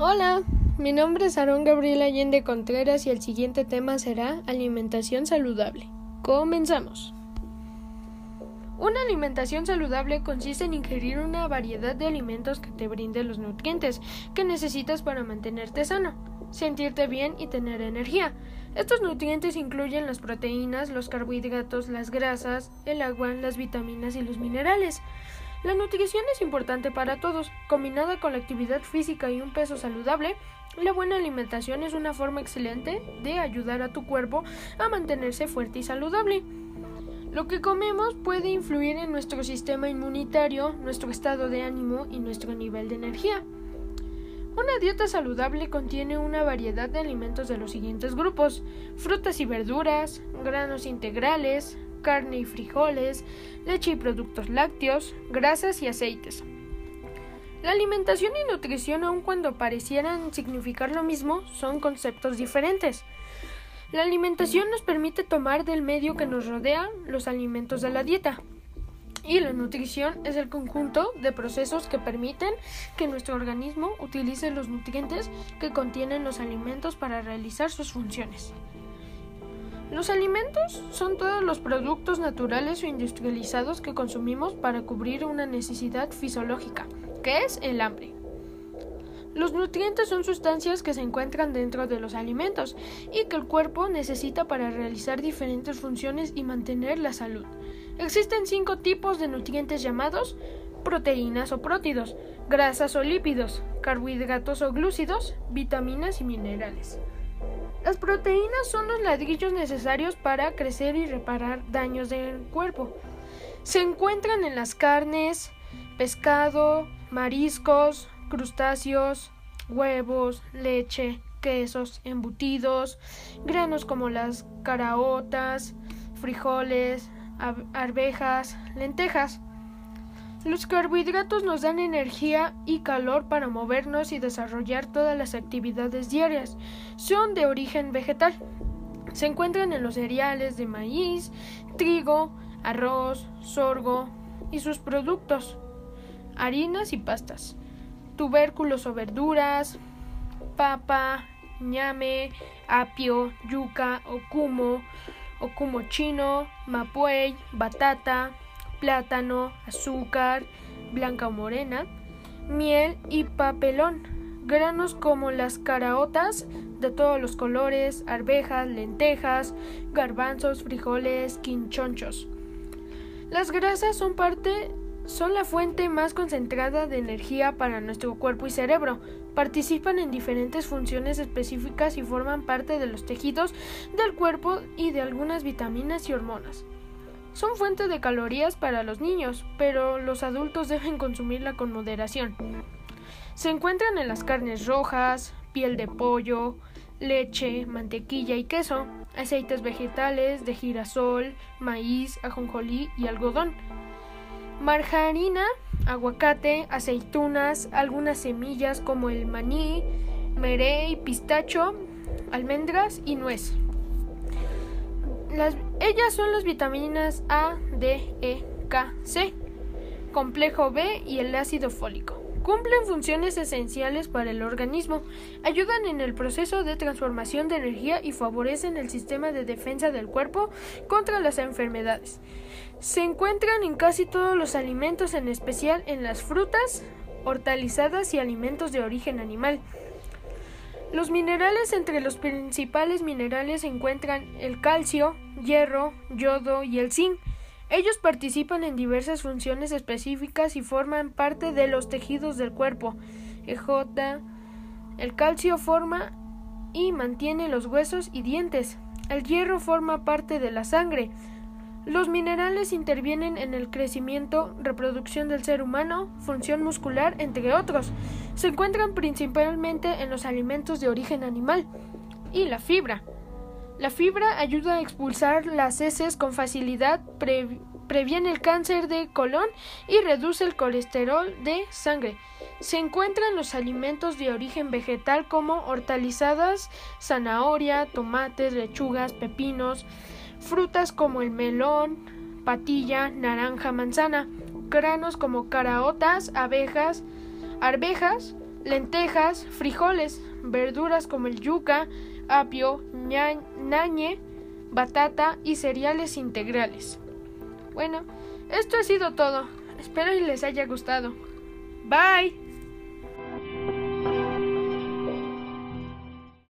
Hola, mi nombre es Aarón Gabriel Allende Contreras y el siguiente tema será alimentación saludable. Comenzamos. Una alimentación saludable consiste en ingerir una variedad de alimentos que te brinden los nutrientes que necesitas para mantenerte sano, sentirte bien y tener energía. Estos nutrientes incluyen las proteínas, los carbohidratos, las grasas, el agua, las vitaminas y los minerales. La nutrición es importante para todos. Combinada con la actividad física y un peso saludable, la buena alimentación es una forma excelente de ayudar a tu cuerpo a mantenerse fuerte y saludable. Lo que comemos puede influir en nuestro sistema inmunitario, nuestro estado de ánimo y nuestro nivel de energía. Una dieta saludable contiene una variedad de alimentos de los siguientes grupos: frutas y verduras, granos integrales, carne y frijoles, leche y productos lácteos, grasas y aceites. La alimentación y nutrición, aun cuando parecieran significar lo mismo, son conceptos diferentes. La alimentación nos permite tomar del medio que nos rodea los alimentos de la dieta. Y la nutrición es el conjunto de procesos que permiten que nuestro organismo utilice los nutrientes que contienen los alimentos para realizar sus funciones. Los alimentos son todos los productos naturales o industrializados que consumimos para cubrir una necesidad fisiológica, que es el hambre. Los nutrientes son sustancias que se encuentran dentro de los alimentos y que el cuerpo necesita para realizar diferentes funciones y mantener la salud. Existen cinco tipos de nutrientes llamados proteínas o prótidos, grasas o lípidos, carbohidratos o glúcidos, vitaminas y minerales. Las proteínas son los ladrillos necesarios para crecer y reparar daños del cuerpo. Se encuentran en las carnes, pescado, mariscos, crustáceos, huevos, leche, quesos, embutidos, granos como las caraotas, frijoles, arvejas, lentejas. Los carbohidratos nos dan energía y calor para movernos y desarrollar todas las actividades diarias. Son de origen vegetal. Se encuentran en los cereales de maíz, trigo, arroz, sorgo y sus productos, harinas y pastas, tubérculos o verduras, papa, ñame, apio, yuca, okumo, okumo chino, mapuey, batata, plátano, azúcar, blanca o morena, miel y papelón, granos como las caraotas de todos los colores, arvejas, lentejas, garbanzos, frijoles, quinchonchos. Las grasas son parte son la fuente más concentrada de energía para nuestro cuerpo y cerebro. Participan en diferentes funciones específicas y forman parte de los tejidos del cuerpo y de algunas vitaminas y hormonas. Son fuente de calorías para los niños, pero los adultos deben consumirla con moderación. Se encuentran en las carnes rojas, piel de pollo, leche, mantequilla y queso, aceites vegetales de girasol, maíz, ajonjolí y algodón, margarina, aguacate, aceitunas, algunas semillas como el maní, merey, pistacho, almendras y nuez. Las, ellas son las vitaminas A, D, E, K, C, complejo B y el ácido fólico. Cumplen funciones esenciales para el organismo, ayudan en el proceso de transformación de energía y favorecen el sistema de defensa del cuerpo contra las enfermedades. Se encuentran en casi todos los alimentos, en especial en las frutas, hortalizadas y alimentos de origen animal. Los minerales entre los principales minerales se encuentran el calcio, hierro, yodo y el zinc. Ellos participan en diversas funciones específicas y forman parte de los tejidos del cuerpo. EJ, el calcio forma y mantiene los huesos y dientes. El hierro forma parte de la sangre. Los minerales intervienen en el crecimiento, reproducción del ser humano, función muscular, entre otros. Se encuentran principalmente en los alimentos de origen animal. Y la fibra. La fibra ayuda a expulsar las heces con facilidad, previene el cáncer de colon y reduce el colesterol de sangre. Se encuentran los alimentos de origen vegetal como hortalizadas, zanahoria, tomates, lechugas, pepinos, frutas como el melón, patilla, naranja, manzana, granos como caraotas, abejas, arvejas, lentejas, frijoles, verduras como el yuca, apio, ñañe, batata y cereales integrales. Bueno, esto ha sido todo. Espero y les haya gustado. Bye.